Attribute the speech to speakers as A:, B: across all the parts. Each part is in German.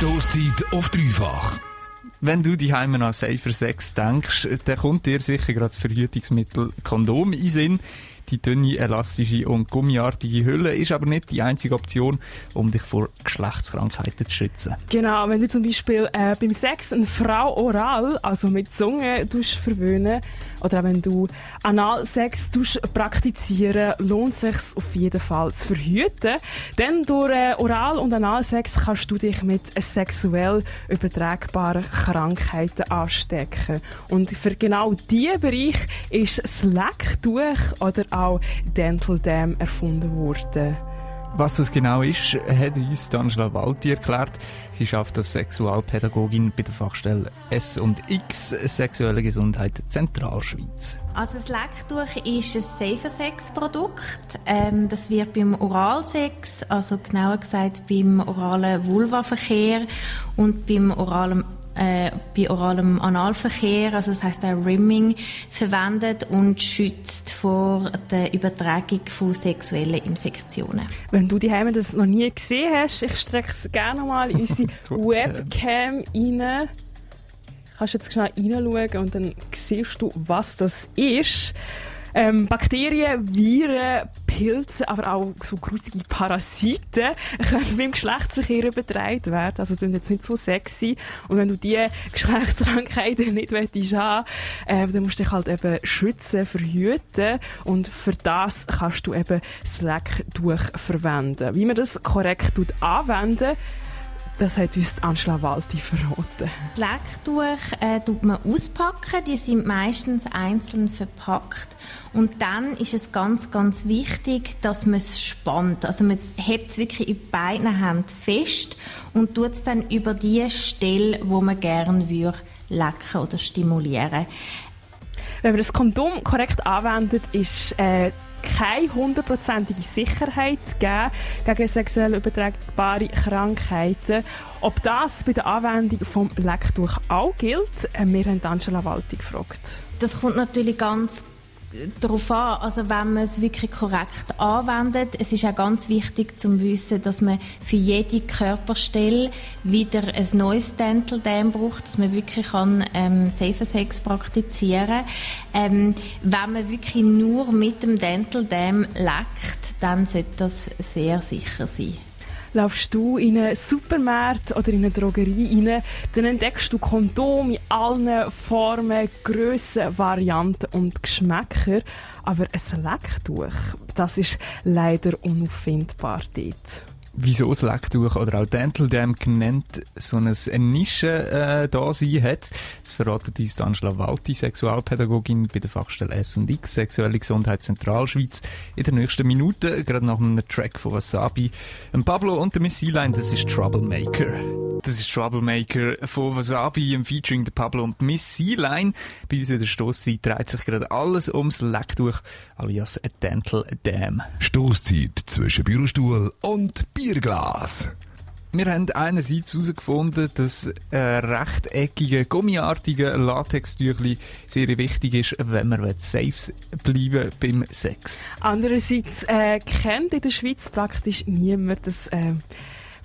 A: Stoßzeit auf dreifach.
B: Wenn du die Heime an Safer Sex denkst, dann kommt dir sicher gerade das Verhütungsmittel Kondom in Sinn. Die dünne, elastische und gummiartige Hülle ist aber nicht die einzige Option, um dich vor Geschlechtskrankheiten zu schützen.
C: Genau, wenn du zum Beispiel äh, beim Sex eine Frau oral, also mit Zunge, verwöhnen oder wenn du Analsex praktizieren, lohnt es sich auf jeden Fall zu verhüten. Denn durch äh, Oral- und Analsex kannst du dich mit sexuell übertragbaren Krankheiten anstecken. Und für genau diesen Bereich ist das Lecktuch oder auch Dental Dam erfunden worden.
B: Was das genau ist, hat uns Angela Walti erklärt. Sie schafft als Sexualpädagogin bei der Fachstelle S und X Sexuelle Gesundheit Zentralschweiz.
D: Also das Lecktuch ist ein Safer Sex Produkt. Ähm, das wird beim Oralsex, also genauer gesagt beim oralen Vulvaverkehr und beim oralen äh, bei oralem Analverkehr, also das heißt auch Rimming, verwendet und schützt vor der Übertragung von sexuellen Infektionen.
C: Wenn du die das noch nie gesehen hast, ich strecke es gerne mal in unsere Webcam rein. Kannst jetzt schnell reinschauen und dann siehst du, was das ist. Ähm, Bakterien, Viren, Pilze, aber auch so grusige Parasiten können beim Geschlechtsverkehr übertragen werden. Also sind jetzt nicht so sexy. Und wenn du diese Geschlechtskrankheiten nicht willst haben, äh, dann musst du dich halt eben schützen, verhüten. Und für das kannst du eben das Lecktuch verwenden. Wie man das korrekt anwenden das hat uns Angela Walti verraten.
D: Lecktuch äh, tut man auspacken. Die sind meistens einzeln verpackt. Und dann ist es ganz, ganz wichtig, dass man es spannt. Also man hebt es wirklich in beiden Händen fest und tut es dann über die Stelle, wo man gerne würde, lecken oder stimulieren.
C: Wenn man das Kondom korrekt anwendet, ist äh, keine hundertprozentige Sicherheit geben gegen sexuell übertragbare Krankheiten. Ob das bei der Anwendung vom Lecktuch auch gilt, äh, wir haben Angela Walti gefragt.
D: Das kommt natürlich ganz darauf an, also wenn man es wirklich korrekt anwendet. Es ist auch ganz wichtig zu wissen, dass man für jede Körperstelle wieder ein neues Dental Dam braucht, dass man wirklich kann, ähm, Safer Sex praktizieren ähm, Wenn man wirklich nur mit dem Dental Dam leckt, dann sollte das sehr sicher sein
C: laufst du in einen Supermarkt oder in eine Drogerie rein, dann entdeckst du Kondome in allen Formen, Grössen, Varianten und Geschmäcker. Aber ein Lecktuch, das ist leider unauffindbar dort
B: wieso das Lecktuch oder auch Dental Dam genannt so eine Nische äh, da sein hat. Das verratet uns Angela Walti, Sexualpädagogin bei der Fachstelle S&X, Sexuelle Gesundheit Zentralschweiz, in der nächsten Minute, gerade nach einem Track von Wasabi. Ein Pablo und der Miss Line, das ist Troublemaker. Das ist Troublemaker von Wasabi im Featuring der Pablo und Miss Line. Bei uns in der Stosszeit dreht sich gerade alles ums Lecktuch, alias Dental Dam.
A: Stosszeit zwischen Bürostuhl und Bierglas.
B: Wir haben einerseits herausgefunden, dass ein rechteckige, gummiartige Latextüchli sehr wichtig ist, wenn man safe bleiben beim Sex.
C: Andererseits äh, kennt in der Schweiz praktisch niemand das äh,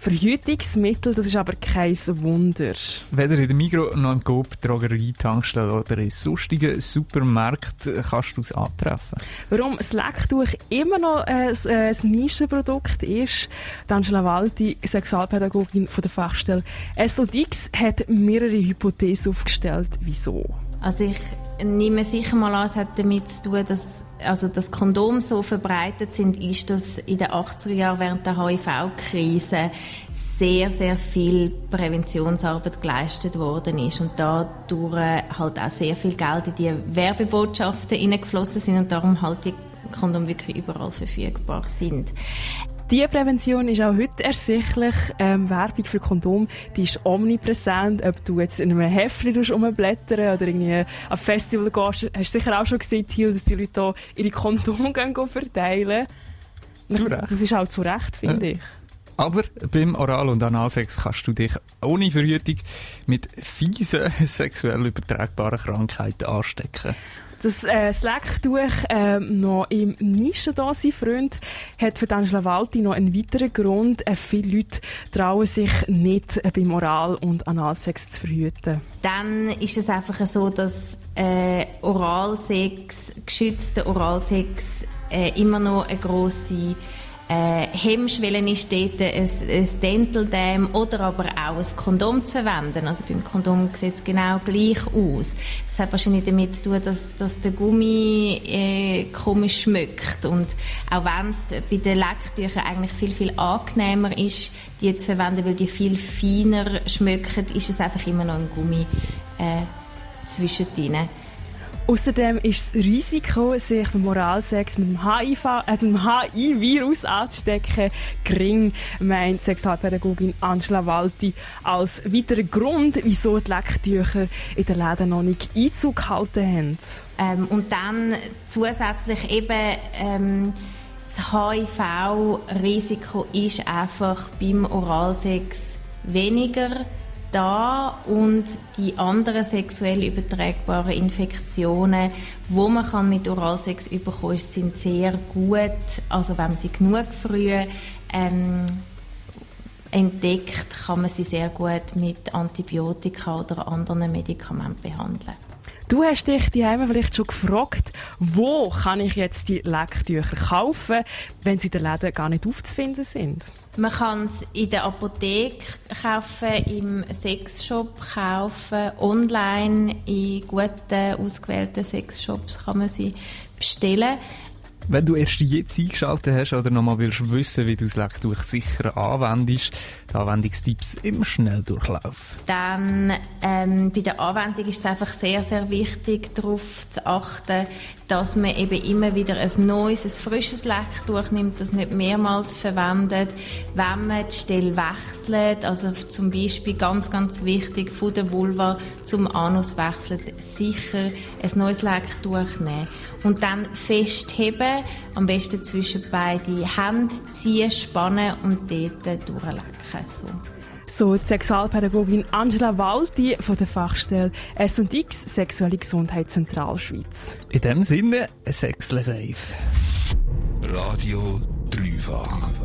C: Verhütungsmittel, das ist aber kein Wunder.
B: Weder in der Migros noch im Coop, Drogerie, Tankstelle oder in sonstigen Supermärkten kannst du es antreffen.
C: Warum das Lecktuch immer noch ein, ein Nischenprodukt ist, Angela Walti, Sexualpädagogin von der Fachstelle SODX, hat mehrere Hypothesen aufgestellt. Wieso?
D: Also ich nehme sicher mal an, es hat damit zu tun, dass also das Kondom so verbreitet sind, ist, dass in den 80er Jahren während der HIV-Krise sehr, sehr viel Präventionsarbeit geleistet worden ist und dadurch halt auch sehr viel Geld in die Werbebotschaften hineingeflossen sind und darum halt die Kondom wirklich überall verfügbar sind.
C: Die Prävention ist auch heute ersichtlich. Ähm, Werbung für Kondom, die ist omnipräsent. Ob du jetzt in einem Heftchen rumblättern oder irgendwie am Festival gehst, hast du sicher auch schon gesehen, dass die Leute hier ihre Kondome gehen verteilen.
B: Zu Recht.
C: Das ist auch zu Recht, finde ja. ich.
B: Aber beim Oral- und Analsex kannst du dich ohne Verhütung mit fiesen sexuell übertragbaren Krankheiten anstecken.
C: Das äh, Slack-Tuch äh, noch im Nischen da sein Freund hat für Angela Walti noch einen weiteren Grund. Äh, viele Leute trauen sich nicht äh, beim Oral- und Analsex zu verhüten.
D: Dann ist es einfach so, dass äh, Oralsex, geschützter Oralsex äh, immer noch eine grosse äh, Hemmschwelle ist dort, ein, ein Dental Dam oder aber auch ein Kondom zu verwenden. Also beim Kondom sieht es genau gleich aus. Das hat wahrscheinlich damit zu tun, dass, dass der Gummi äh, komisch schmeckt und auch wenn es bei den Lecktüchern eigentlich viel, viel angenehmer ist, die zu verwenden, weil die viel feiner schmecken, ist es einfach immer noch ein Gummi äh, zwischendrin.
C: Außerdem ist das Risiko, sich beim Moralsex mit dem HIV, äh, dem HIV-Virus anzustecken, gering, meint Sexualpädagogin Angela Walti als weiterer Grund, wieso die Lecktücher in den Läden noch nicht Einzug gehalten haben.
D: Ähm, und dann zusätzlich eben ähm, das HIV-Risiko ist einfach beim Oralsex weniger da und die anderen sexuell übertragbaren Infektionen, wo man kann mit Oralsex überkommen, sind sehr gut. Also wenn man sie genug früh ähm, entdeckt, kann man sie sehr gut mit Antibiotika oder anderen Medikamenten behandeln.
C: Du hast dich die Heime vielleicht schon gefragt, wo kann ich jetzt die Lecktücher kaufen, wenn sie in den Läden gar nicht aufzufinden sind?
D: Man kann es in der Apotheke kaufen, im Sexshop kaufen, online in guten, ausgewählten Sexshops kann man sie bestellen.
B: Wenn du erst jetzt eingeschaltet hast oder nochmal willst wissen, wie du das Lecktuch sicher anwendest, die Anwendungstipps im Schnelldurchlauf.
D: Dann ähm, bei der Anwendung ist es einfach sehr, sehr wichtig, darauf zu achten, dass man eben immer wieder ein neues, ein frisches Lecktuch nimmt, das nicht mehrmals verwendet. Wenn man die Stelle wechselt, also zum Beispiel ganz, ganz wichtig, von der Vulva zum Anus wechselt, sicher ein neues Lecktuch nehmen. Und dann festheben, am besten zwischen beide Hände ziehen, spannen und dort durchlecken. So.
C: So die Sexualpädagogin Angela Walti von der Fachstelle S&X Sexuelle Gesundheit Zentralschweiz.
B: In dem Sinne, Sexle safe.
A: Radio dreifach.